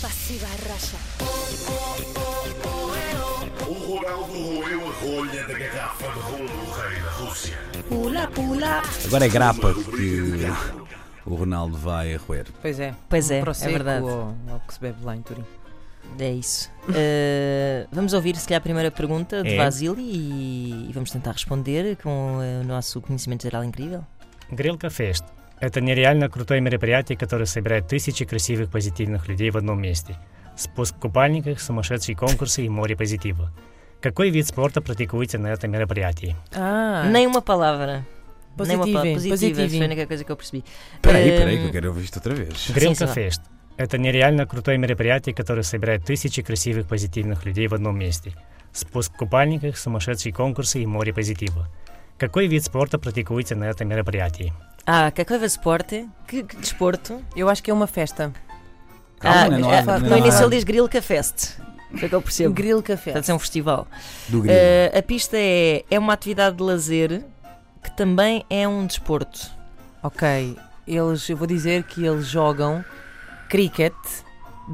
Passiva racha. O Ronaldo roeu a rolha da garrafa de rolo do rei da Rússia. Pula, pula. Agora é grapa que o Ronaldo vai roer. Pois é. Pois é, um é verdade. Ou, ou que se bebe lá em Turim. É isso. Uh, vamos ouvir, se calhar, a primeira pergunta de é. Vasily e, e vamos tentar responder com eh, o nosso conhecimento geral incrível. Grelka Fest это нереально крутое мероприятие, которое собирает тысячи красивых позитивных людей в одном месте. Спуск в купальниках, сумасшедшие конкурсы и море позитива. Какой вид спорта практикуете на этом мероприятии? Ah, Nem uma palavra. Nem uma palavra. Positiva. positivem. Foi a única coisa que eu percebi. Peraí, peraí, que eu quero ouvir isto outra vez. Грилка да. Фест – это нереально крутое мероприятие, которое собирает тысячи красивых позитивных людей в одном месте. Спуск в купальниках, сумасшедшие конкурсы и море позитива. Какой вид спорта практикуете на этом мероприятии? Ah, que coisa esporte? Que, que desporto? eu acho que é uma festa. Calma, ah, não ah, há- não no há- início ele diz Grilka Fest. Foi o que eu percebo. Grill café. Deve ser um festival. Do grilo. Uh, a pista é, é uma atividade de lazer que também é um desporto. Ok, eles, eu vou dizer que eles jogam cricket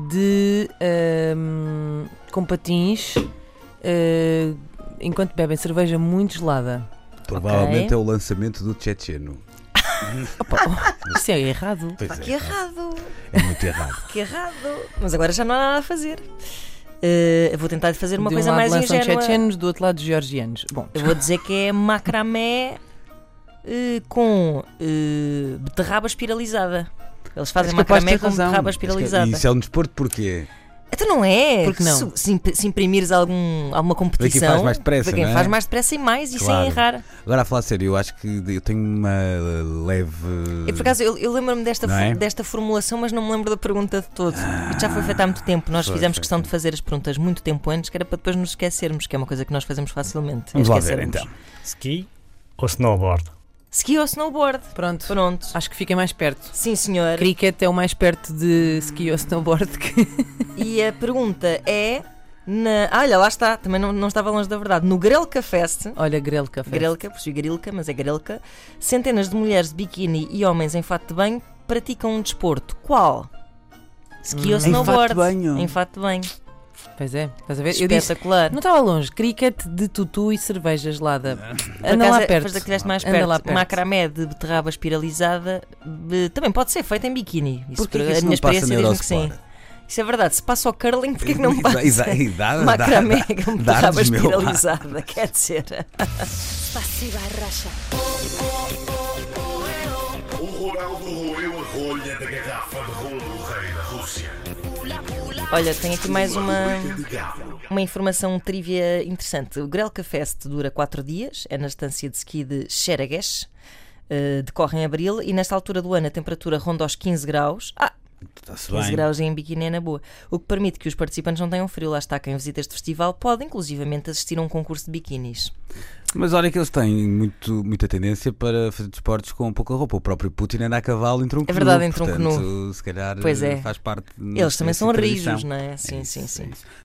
de ahm, com patins ah, enquanto bebem cerveja muito gelada. Provavelmente é o lançamento do Checheno. Isso é errado. Pois Pá, é, que errado! é muito errado. Que errado! Mas agora já não há nada a fazer. Uh, eu vou tentar fazer uma de um coisa lado mais lançam ingênua. chechenos, do outro lado georgianos. Bom, Eu vou dizer que é macramé uh, com uh, beterraba espiralizada. Eles fazem És capaz de macramé ter com razão. beterraba E espiralizada. isso é um desporto porquê? Então não é? Porque não? Se, se, imp- se imprimires algum, alguma Para quem competição. faz mais depressa, para quem é? faz mais depressa e mais e Claro. sem errar. Agora a falar sério, eu acho que eu tenho uma leve. E por acaso eu, eu lembro-me desta, é? desta formulação, mas não me lembro da pergunta de todo. Isto já foi feito há muito tempo. Nós Foi, fizemos foi, questão de fazer as perguntas muito tempo antes, que era para depois nos esquecermos, que é uma coisa que nós fazemos facilmente. Vamos lá ver então. Ski ou snowboard? Ski ou snowboard? pronto. Pronto. Acho que fiquem mais perto. Sim, senhor. Cricket é o mais perto de ski ou snowboard que. E a pergunta é. Na... Ah, olha, lá está, também não, não estava longe da verdade. No Grelka Fest, Olha, Grelka café. Grelka, percebi Grilka, mas é Grelka, centenas de mulheres de biquíni e homens em fato de banho praticam um desporto. Qual? Ski ou Hum. Em snowboard? fato de banho? Em fato de banho. Pois é, estás a ver? Eu disse. Espetacular. Não estava longe. Cricket de tutu e cerveja gelada. Por Anda acaso, lá é- perto. depois estiveste mais Anda perto. lá perto. Macramé de beterraba espiralizada eh, também pode ser feita em biquíni. Isso, Porquê por- que a minha experiência diz-me que sim. Isso é verdade. Se passa ao curling, porquê que não passa? Exa- exa- dá- Macramé dá- com dá- beterraba espiralizada, quer dizer. Spasiba, Rasha. O Ronaldo roeu a rolha da garrafa de rolo do rei da Rússia. Olha, tenho aqui mais uma, uma informação trivia interessante. O Grelka Fest dura 4 dias, é na estância de ski de Xeragues, eh, decorre em abril e nesta altura do ano a temperatura ronda aos 15 graus. Ah, Está-se 15 bem. graus em biquíni é na boa. O que permite que os participantes não tenham frio. Lá está, quem visita este festival pode inclusivamente assistir a um concurso de biquínis. Mas olha que eles têm muito, muita tendência para fazer desportos com pouca roupa. O próprio Putin anda a cavalo em tronco É verdade, nu, em tronco portanto, Se calhar Pois é. faz parte. Eles também são rijos, não é? Sim, É sim, isso, sim. é isso.